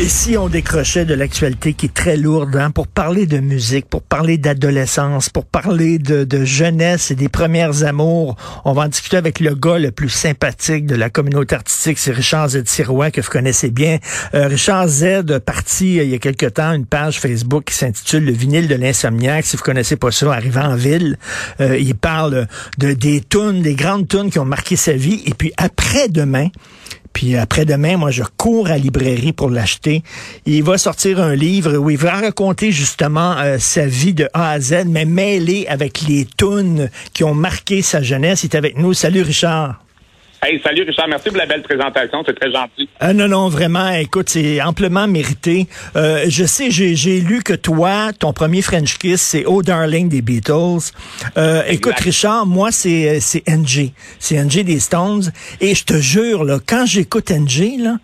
Et si on décrochait de l'actualité qui est très lourde, hein, pour parler de musique, pour parler d'adolescence, pour parler de, de, jeunesse et des premières amours, on va en discuter avec le gars le plus sympathique de la communauté artistique, c'est Richard Z. Sirois, que vous connaissez bien. Euh, Richard Z a parti euh, il y a quelque temps une page Facebook qui s'intitule Le vinyle de l'insomniaque. Si vous connaissez pas ça, arrivant en ville, euh, il parle de des tunes, des grandes tunes qui ont marqué sa vie. Et puis après-demain, puis après-demain, moi, je cours à la librairie pour l'acheter. Il va sortir un livre où il va raconter justement euh, sa vie de A à Z, mais mêlé avec les tunes qui ont marqué sa jeunesse. Il est avec nous. Salut, Richard. Hey, salut Richard, merci pour la belle présentation, c'est très gentil. Euh, non, non, vraiment, écoute, c'est amplement mérité. Euh, je sais, j'ai lu que toi, ton premier French Kiss, c'est Oh Darling des Beatles. Euh, écoute, Richard, moi, c'est NG. C'est NG des Stones. Et je te jure, là, quand j'écoute NG, là,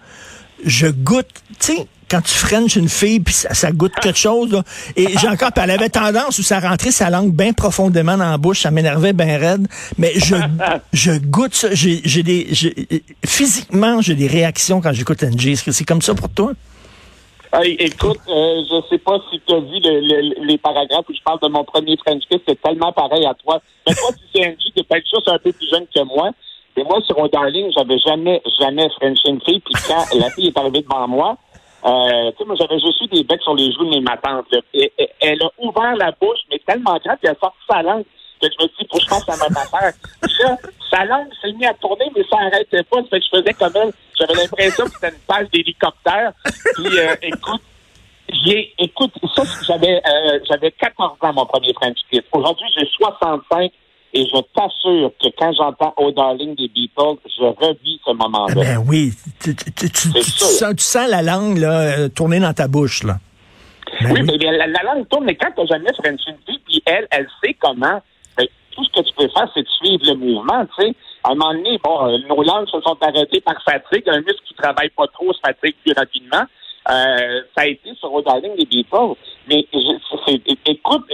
je goûte, tu sais, quand tu frenches une fille, puis ça, ça, goûte quelque chose. Là. Et j'ai encore, elle avait tendance où ça rentrait sa langue bien profondément dans la bouche, ça m'énervait bien raide. Mais je, je goûte ça. J'ai, j'ai des, physiquement, j'ai des réactions quand j'écoute NG. Est-ce que c'est comme ça pour toi? Hey, écoute, euh, je sais pas si tu as vu le, le, les paragraphes où je parle de mon premier French Kiss, c'est tellement pareil à toi. Mais toi, si c'est NG, tu peut-être juste un peu plus jeune que moi. Et moi, sur mon darling, j'avais jamais, jamais French une fille. Puis quand la fille est arrivée devant moi, euh, tu sais, moi, j'avais juste eu des becs sur les joues de mes matantes. Et, et, elle a ouvert la bouche, mais tellement grande qu'elle a sorti sa langue que je me dis, faut que je pense à ma affaire. Ça, sa langue s'est mise à tourner, mais ça n'arrêtait pas. Ça fait que je faisais comme elle. J'avais l'impression que c'était une page d'hélicoptère. Puis, euh, écoute, j'ai, écoute, ça, j'avais, euh, j'avais 14 ans, mon premier French Kiss. Aujourd'hui, j'ai 65 et je t'assure que quand j'entends Oh Darling des Beatles, je revis ce moment-là. Ben oui, tu, tu, tu, tu sens, sens, la langue là, euh, tourner dans ta bouche. Là. Ben oui, oui, mais la, la, langue tourne, mais quand tu jamais French une fille, puis elle, elle sait comment, ben, tout ce que tu peux faire, c'est de suivre le mouvement, tu sais. À un moment donné, bon, euh, nos langues se sont arrêtées par fatigue. Un muscle qui travaille pas trop se fatigue plus rapidement. Euh, ça a été sur Darling des Beatles. Mais je, écoute,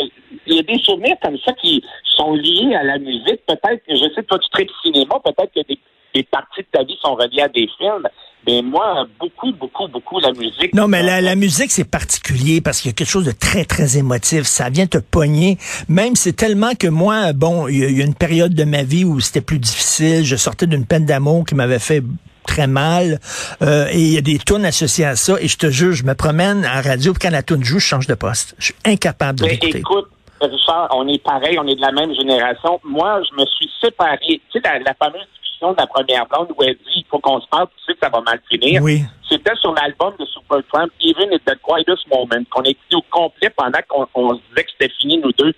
il y a des souvenirs comme ça qui sont liés à la musique. Peut-être que, je sais, toi, tu traites cinéma, peut-être que des, des, parties de ta vie sont reliées à des films. Mais moi, beaucoup, beaucoup, beaucoup, la musique. Non, mais la, la musique, c'est particulier parce qu'il y a quelque chose de très, très émotif. Ça vient te pogner. Même, c'est tellement que moi, bon, il y, a une période de ma vie où c'était plus difficile. Je sortais d'une peine d'amour qui m'avait fait très mal. Euh, et il y a des tunes associées à ça. Et je te jure, je me promène en radio, puis quand la tune joue, je change de poste. Je suis incapable de l'écouter. Écoute, Richard, on est pareil, on est de la même génération. Moi, je me suis séparé. Tu sais, la, la fameuse discussion de la première blonde où elle dit il faut qu'on se parle, tu sais que ça va mal finir. Oui. C'était sur l'album de Supertramp, Even at the Quietest Moment, qu'on a écouté au complet pendant qu'on on se disait que c'était fini, nous deux.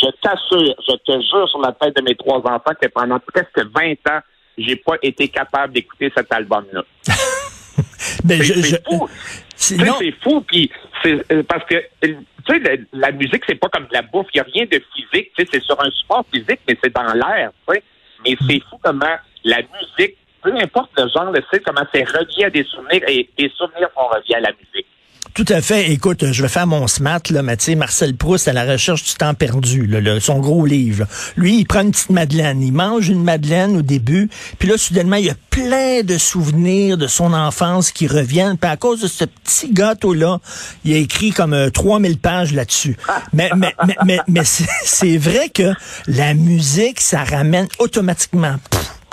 Je t'assure, je te jure sur la tête de mes trois enfants que pendant presque 20 ans, j'ai pas été capable d'écouter cet album-là. Ben, c'est fou. C'est fou, puis c'est euh, parce que tu sais la, musique c'est pas comme de la bouffe, il y a rien de physique, tu sais c'est sur un support physique mais c'est dans l'air, tu sais. Mais c'est fou comment la musique, peu importe le genre, tu sais comment c'est relié à des souvenirs et des souvenirs sont reliés à la musique. Tout à fait. Écoute, je vais faire mon smat, là, mais Marcel Proust à la recherche du temps perdu, là, son gros livre. Lui, il prend une petite madeleine. Il mange une madeleine au début, puis là, soudainement, il y a plein de souvenirs de son enfance qui reviennent. Puis à cause de ce petit gâteau-là, il a écrit comme euh, 3000 pages là-dessus. Mais, mais, mais, mais, mais c'est vrai que la musique, ça ramène automatiquement...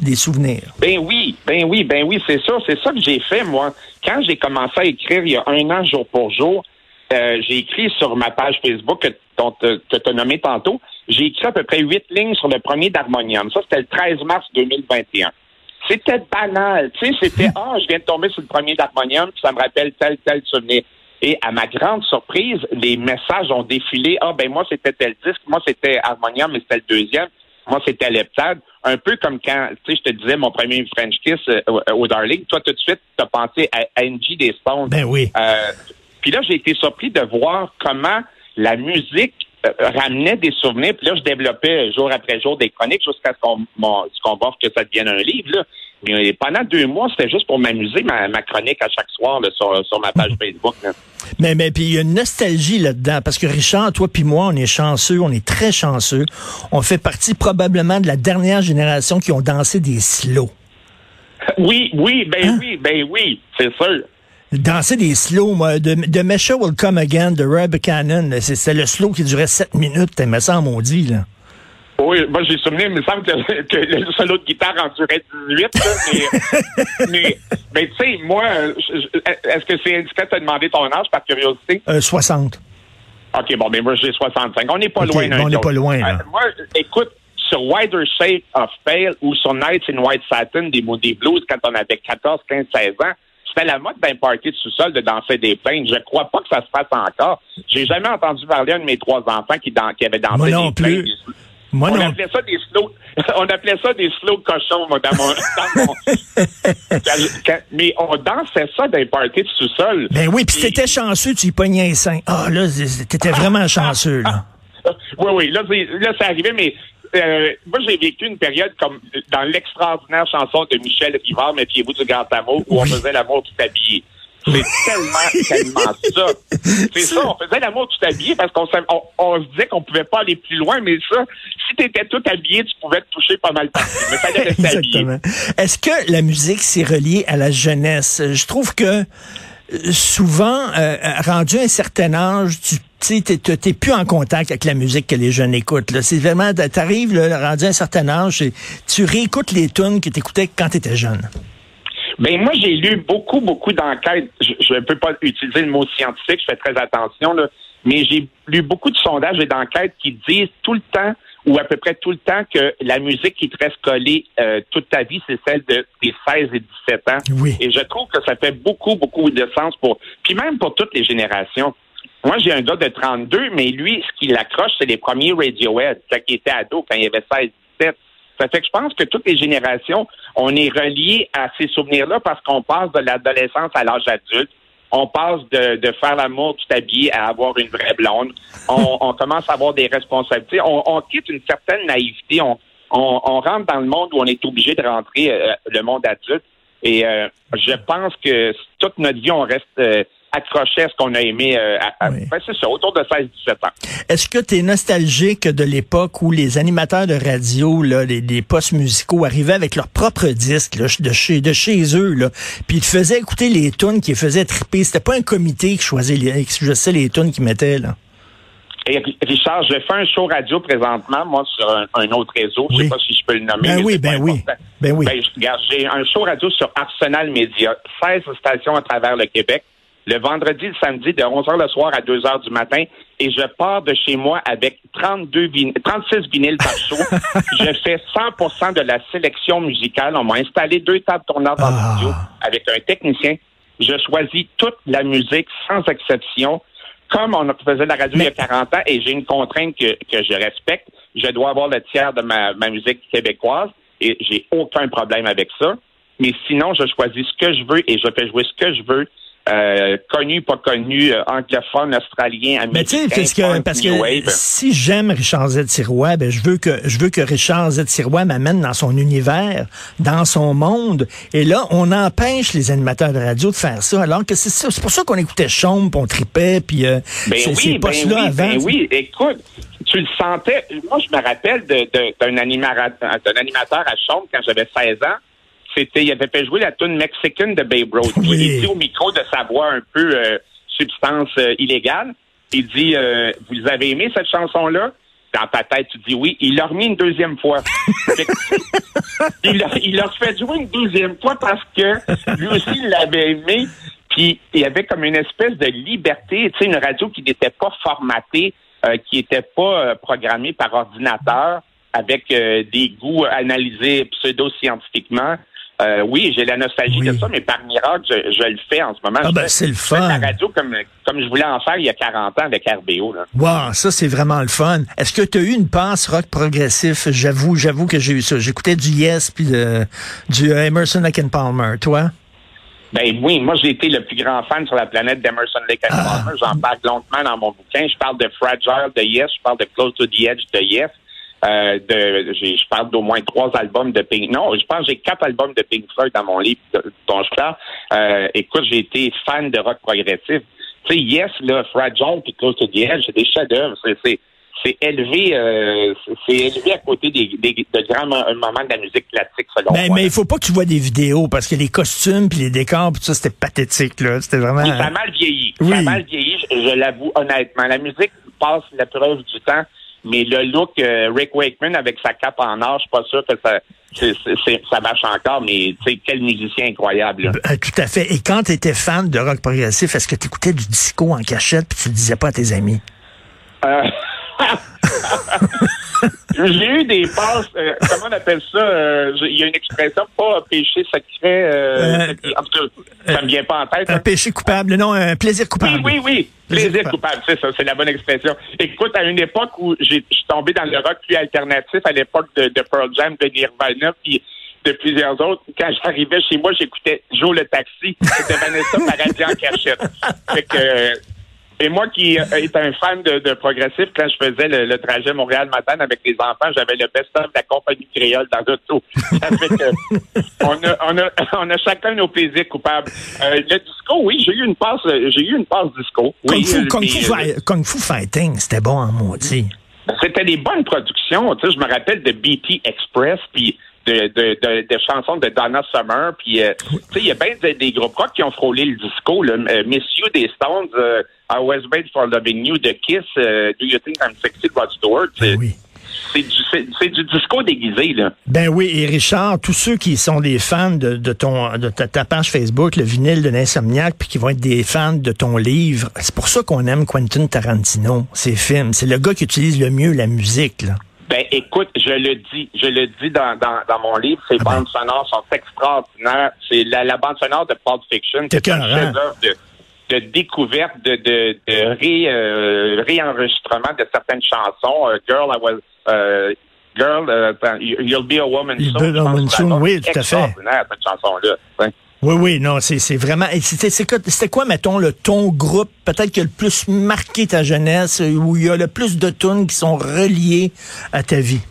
des souvenirs. Ben oui, ben oui, ben oui, c'est ça, c'est ça que j'ai fait moi. Quand j'ai commencé à écrire il y a un an jour pour jour, euh, j'ai écrit sur ma page Facebook que, que tu as nommé tantôt, j'ai écrit à peu près huit lignes sur le premier d'Harmonium. Ça, c'était le 13 mars 2021. C'était banal, tu sais, c'était ah, je viens de tomber sur le premier d'Harmonium, ça me rappelle tel tel souvenir. Et à ma grande surprise, les messages ont défilé. Ah ben moi c'était tel disque, moi c'était Harmonium, mais c'était le deuxième. Moi, c'était Leptade. Un peu comme quand, tu sais, je te disais mon premier French Kiss euh, au Darling. Toi, tout de suite, tu as pensé à Angie des Stones. Ben oui. Euh, puis là, j'ai été surpris de voir comment la musique euh, ramenait des souvenirs. Puis là, je développais jour après jour des chroniques jusqu'à ce qu'on qu que ça devienne un livre. Là. Mais pendant deux mois, c'était juste pour m'amuser, ma, chronique à chaque soir sur, sur, ma page Facebook. Mais mais puis il y a une nostalgie là-dedans parce que Richard, toi puis moi, on est chanceux, on est très chanceux. On fait partie probablement de la dernière génération qui ont dansé des slows. Oui, oui, ben hein? oui, ben oui, c'est sûr danser des slows, moi, de, de Mesha Will Come Again, de Rob Cannon. C'est le slow qui durait 7 minutes, t'aimais ça en maudit, là. Oui, moi j'ai souvenir, il me semble que, le solo de guitare en durait 18, mais, mais, mais tu sais, moi, est-ce que c'est indiscret de te demander ton âge par curiosité? Euh, 60. OK, bon, mais moi j'ai 65. On n'est pas loin On n'est pas loin, là. Euh, moi, écoute, sur Wider Shape of Pale ou sur Nights in White Satin des Moody Blues quand on avait 14, 15, 16 ans, c'était la mode d'un party de sous-sol de danser des plaines. Je crois pas que ça se passe encore. J'ai jamais entendu parler d'un de mes trois enfants qui, dan qui avait dansé Moi non des plus. Moi on non. appelait ça des slow, on appelait ça des slow cochons, moi, dans mon, dans mon mais on dansait ça d'un party de sous-sol. Ben oui, puis t'étais chanceux, tu y pognais les seins. Ah, là, t'étais vraiment chanceux, là. Oui, oui, là, là, c'est arrivé, mais euh, moi, j'ai vécu une période comme dans l'extraordinaire chanson de Michel Rivard, Méfiez-vous du grand amour, où on faisait l'amour tout habillé. C'est tellement, tellement ça. C'est ça, on faisait l'amour tout habillé parce qu'on on, se disait qu'on pouvait pas aller plus loin, mais ça, si tu étais tout habillé, tu pouvais te toucher pas mal partout. Mais fallait rester Exactement. Est-ce que la musique s'est reliée à la jeunesse? Je trouve que souvent, euh, rendu à un certain âge, tu t'es plus en contact avec la musique que les jeunes écoutent. C'est vraiment, t'arrives, rendu à un certain âge, tu réécoutes les tunes que tu écoutais quand tu étais jeune. Ben moi, j'ai lu beaucoup, beaucoup d'enquêtes. Je ne peux pas utiliser le mot scientifique, je fais très attention, là, mais j'ai lu beaucoup de sondages et d'enquêtes qui disent tout le temps ou à peu près tout le temps que la musique qui te reste collée euh, toute ta vie, c'est celle de des 16 et 17 ans. Oui. Et je trouve que ça fait beaucoup, beaucoup de sens pour, puis même pour toutes les générations. Moi, j'ai un gars de 32, mais lui, ce qui l'accroche, c'est les premiers Radiohead, quand il était ado, quand il avait 16, 17. Ça fait que je pense que toutes les générations, on est reliés à ces souvenirs-là parce qu'on passe de l'adolescence à l'âge adulte on passe de, de faire l'amour tout habillé à avoir une vraie blonde. On, on commence à avoir des responsabilités. On, on quitte une certaine naïveté. On, on, on, rentre dans le monde où on est obligé de rentrer, euh, le monde adulte. Et euh, je pense que toute notre vie, on reste euh, accroché à ce qu'on a aimé. Euh, c'est ça, autour de 16-17 ans. Est-ce que tu es nostalgique de l'époque où les animateurs de radio, là, les, les postes musicaux arrivaient avec leurs propres disques là, de, chez, de chez eux, là, puis ils te faisaient écouter les tunes qui les faisaient triper? C'était pas un comité qui choisissait les, qui choisissait les tunes qu'ils mettaient, là? Et Richard, je fais un show radio présentement, moi, sur un, autre réseau. Je sais pas si je peux le nommer. Ben oui, ben oui. Ben oui. Ben, j'ai un show radio sur Arsenal Média, 16 stations à travers le Québec le vendredi, le samedi, de 11h le soir à 2h du matin, et je pars de chez moi avec 32 36 vinyles par show. je fais 100% de la sélection musicale. On m'a installé deux tables tournantes dans le ah. studio avec un technicien. Je choisis toute la musique sans exception. Comme on faisait la radio il y a 40 ans, et j'ai une contrainte que, que je respecte, je dois avoir le tiers de ma, ma musique québécoise, et j'ai aucun problème avec ça. Mais sinon, je choisis ce que je veux et je fais jouer ce que je veux euh, connu, pas connu, euh, anglophone, australien, américain. Mais tu sais, parce que, parce que si j'aime Richard Z. Sirois, ben, je veux que, je veux que Richard Z. Sirois m'amène dans son univers, dans son monde. Et là, on empêche les animateurs de radio de faire ça, alors que c'est ça. C'est pour ça qu'on écoutait Chaume, on tripait, puis euh, ben oui, ben oui, avant. Ben oui, écoute, tu le sentais. Moi, je me rappelle d'un animateur, animateur à Chaume quand j'avais 16 ans c'était, il avait fait jouer la tune mexicaine de Babe Ruth. Il dit au micro de sa voix un peu euh, substance euh, illégale. Il dit, euh, vous avez aimé cette chanson-là? Dans ta tête, tu dis oui. Il l'a remis une deuxième fois. il l'a il fait jouer une deuxième fois parce que lui aussi, il l'avait aimé. Puis il y avait comme une espèce de liberté, tu sais, une radio qui n'était pas formatée, qui n'était pas programmée par ordinateur, avec des goûts analysés pseudo-scientifiquement. Euh, oui, j'ai la nostalgie Oui. de ça, mais par miracle, je, je le fais en ce moment. Ah ben, c'est le je fais fun. la radio comme, comme je voulais en faire il y a 40 ans avec RBO. Là. Wow, ça c'est vraiment le fun. Est-ce que tu as eu une passe rock progressif? J'avoue, j'avoue que j'ai eu ça. J'écoutais du Yes puis de- du Emerson Lake and Palmer. Toi? Ben oui, moi j'ai été le plus grand fan sur la planète d'Emerson Lake and Ah. Palmer. J'en parle longuement dans mon bouquin. Je parle de Fragile de Yes, je parle de Close to the Edge de Yes. Euh, de, je parle d'au moins trois albums de Pink. Non, je pense que j'ai quatre albums de Pink Floyd dans mon livre dont je parle. Euh, écoute, j'ai été fan de rock progressif. Tu sais, Yes, là, Fragile puis Close to the Edge, c'est des chefs-d'œuvre. C'est, c'est, élevé, euh, c'est- élevé à côté des, des- de grands mo- moments de la musique classique, selon Mais, moi. mais il faut pas que tu vois des vidéos parce que les costumes puis les décors tout ça c'était pathétique là. C'était vraiment. Oui, ça a mal vieilli. Oui. Ça a mal vieilli, je, je l'avoue honnêtement. La musique passe la preuve du temps, mais le look euh, Rick Wakeman avec sa cape en or, je suis pas sûr que ça, c'est- c'est- c'est- ça marche encore, mais tu sais, quel musicien incroyable. là. Euh, tout à fait. Et quand tu étais fan de rock progressif, est-ce que tu écoutais du disco en cachette puis tu le disais pas à tes amis? Euh, J'ai eu des passes, euh, comment on appelle ça? euh, Il y a une expression, pas péché secret. Euh, Euh, en tout cas, ça me vient pas en tête. Un hein. péché coupable, non, un plaisir coupable. Oui, oui, oui. Plaisir Plaisir coupable. c'est ça, c'est la bonne expression. Écoute, à une époque où j'ai- je suis tombé dans le rock plus alternatif, à l'époque de, de Pearl Jam, de Nirvana, puis de plusieurs autres, quand j'arrivais chez moi, j'écoutais Joe le taxi, c'était Vanessa Paradis en cachette. Fait que, euh, et moi qui euh, est un fan de, de progressif, quand je faisais le, le trajet Montréal-Matane avec les enfants, j'avais le best-of de la compagnie créole dans l'auto. Fait que on a, on a, on a chacun nos plaisirs coupables. Euh, le disco, oui, j'ai eu une passe, j'ai eu une passe disco. Kung, Oui, Fu, euh, Kung mais, Fu euh, Kung Fu Fighting, c'était bon en maudit. c'était des bonnes productions. Tu sais, je me rappelle de BT Express, puis de, de, de, de chansons de Donna Summer, puis euh, tu sais, il y a bien des, des groupes rock qui ont frôlé le disco. Là. Euh, Miss You des Stones, euh, I Was Made for Loving You de Kiss, euh, Do You Think I'm Sexy de Rod Stewart. C'est Oui. c'est du, du disco déguisé, là. Ben oui, et Richard, tous ceux qui sont des fans de, de ton de ta, ta page Facebook, le vinyle de l'insomniaque, puis qui vont être des fans de ton livre, c'est pour ça qu'on aime Quentin Tarantino, ses films. C'est le gars qui utilise le mieux la musique, là. Ben, écoute, je le dis, je le dis dans, dans, dans mon livre, ces Ah ben. bandes sonores sont extraordinaires. C'est la, la bande sonore de Pulp Fiction, C'est c'est un écœurant. chef-d'œuvre de, de découverte, de, de, de ré, euh, réenregistrement de certaines chansons. Euh, Girl, I was, euh, Girl, attends, You'll be a woman You'll soon. be a woman soon, oui, tout à fait. Extraordinaire, cette chanson-là. Ouais. Oui, oui, non, c'est vraiment. C'était quoi, mettons, le ton groupe, peut-être qui a le plus marqué ta jeunesse, euh, où il y a le plus de tunes qui sont reliées à ta vie?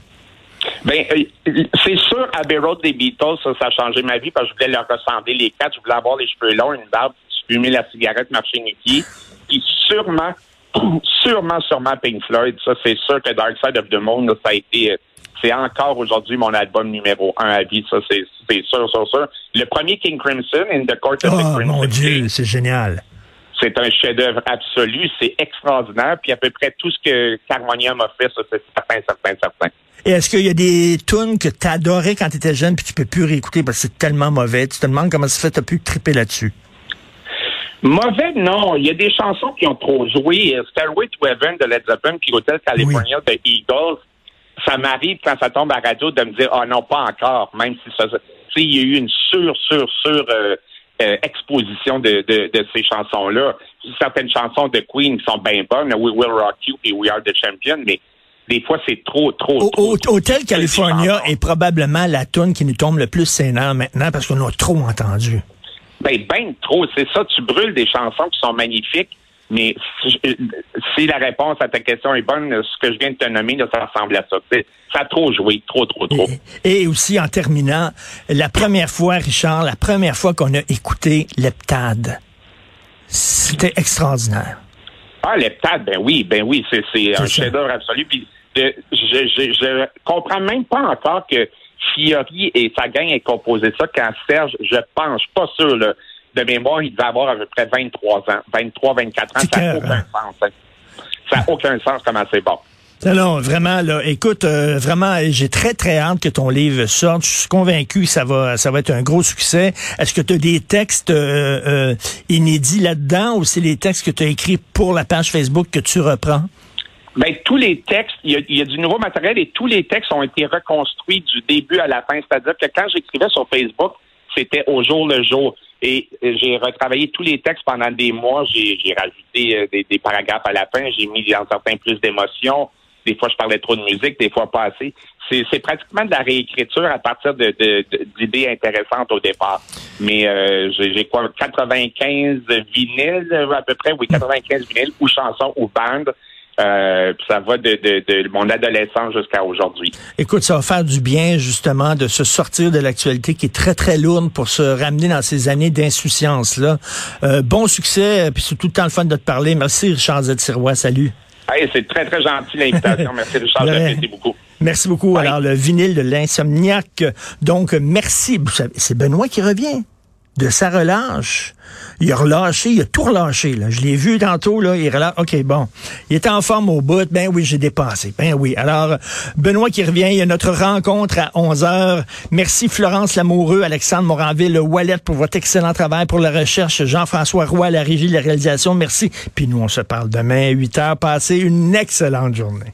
Ben, euh, c'est sûr, Abbey Road des Beatles, ça, ça a changé ma vie parce que je voulais leur ressembler les quatre. Je voulais avoir les cheveux longs, une barbe, fumer la cigarette, marcher nu-pied. Puis sûrement, sûrement, sûrement Pink Floyd. Ça, c'est sûr que Dark Side of the Moon, ça a été, euh, c'est encore aujourd'hui mon album numéro un à vie. Ça, c'est sûr, sûr, sûr. Le premier King Crimson, In the Court of the Oh, Crimson mon Dieu, c'est génial. c'est un chef-d'œuvre absolu. C'est extraordinaire. Puis à peu près tout ce que Carmonium a fait, ça, c'est certain, certain, certain. Et est-ce qu'il y a des tunes que tu adorais quand tu étais jeune puis tu peux plus réécouter parce que c'est tellement mauvais? Tu te demandes comment ça fait tu pu triper là-dessus? Mauvais, non. Il y a des chansons qui ont trop joué. Stairway to Heaven de Led Zeppelin puis Hotel California de Eagles. Ça m'arrive quand ça tombe à la radio de me dire, ah non, pas encore, même si ça... Il y a eu une sur, sur, sur euh, euh, exposition de, de, de ces chansons-là. Certaines chansons de Queen sont bien bonnes, We Will Rock You et We Are the Champion, mais des fois, c'est trop, trop, trop. Hotel California est probablement la tune qui nous tombe le plus sénant maintenant parce qu'on a trop entendu. Ben, ben trop. C'est ça, tu brûles des chansons qui sont magnifiques, mais si, la réponse à ta question est bonne, ce que je viens de te nommer, là, ça ressemble à ça. Ça a trop joué, trop, trop, trop. Et, et aussi, en terminant, la première fois, Richard, la première fois qu'on a écouté l'heptade, c'était extraordinaire. Ah, l'heptade, ben oui, ben oui, c'est un chef-d'œuvre absolu. Puis de- je, je, je comprends même pas encore que Fiori et sa gang aient composé ça quand Serge, je pense, je suis pas sûr, là, de mémoire, il devait avoir à peu près 23 ans, 23, 24 ans. Ça n'a aucun sens. hein. Ça n'a aucun sens comment c'est bon. Non, vraiment, là, écoute, euh, vraiment, j'ai très, très hâte que ton livre sorte. Je suis convaincu que ça va, ça va être un gros succès. Est-ce que tu as des textes euh, euh, inédits là-dedans ou c'est les textes que tu as écrits pour la page Facebook que tu reprends? Ben, tous les textes, il y, a, il y a du nouveau matériel et tous les textes ont été reconstruits du début à la fin. C'est-à-dire que quand j'écrivais sur Facebook, c'était au jour le jour. Et j'ai retravaillé tous les textes pendant des mois. J'ai rajouté des, des, paragraphes à la fin. J'ai mis en certains plus d'émotions. Des fois, je parlais trop de musique, des fois pas assez. C'est pratiquement de la réécriture à partir de, d'idées intéressantes au départ. Mais euh, j'ai quoi, 95 vinyles à peu près, oui, 95 vinyles ou chansons ou bandes. Euh, ça va de, de, mon adolescence jusqu'à aujourd'hui. Écoute, ça va faire du bien justement de se sortir de l'actualité qui est très très lourde pour se ramener dans ces années d'insouciance là. Euh, bon succès, puis c'est tout le temps le fun de te parler. Merci Richard Z. Sirois, salut. c'est très très gentil l'invitation. merci Richard, j'apprécie beaucoup. Merci beaucoup. Alors le vinyle de l'insomniaque. Donc merci. C'est Benoît qui revient de sa relâche. Il a relâché, il a tout relâché. Là. Je l'ai vu tantôt, là, il relâche. OK, bon. Il est en forme au bout. Ben oui, j'ai dépassé. Ben oui. Alors, Benoît qui revient, il y a notre rencontre à 11 heures. Merci Florence Lamoureux, Alexandre Moranville, le Wallet pour votre excellent travail pour la recherche. Jean-François Roy, la régie la réalisation. Merci. Puis nous, on se parle demain à 8 heures. Passez une excellente journée.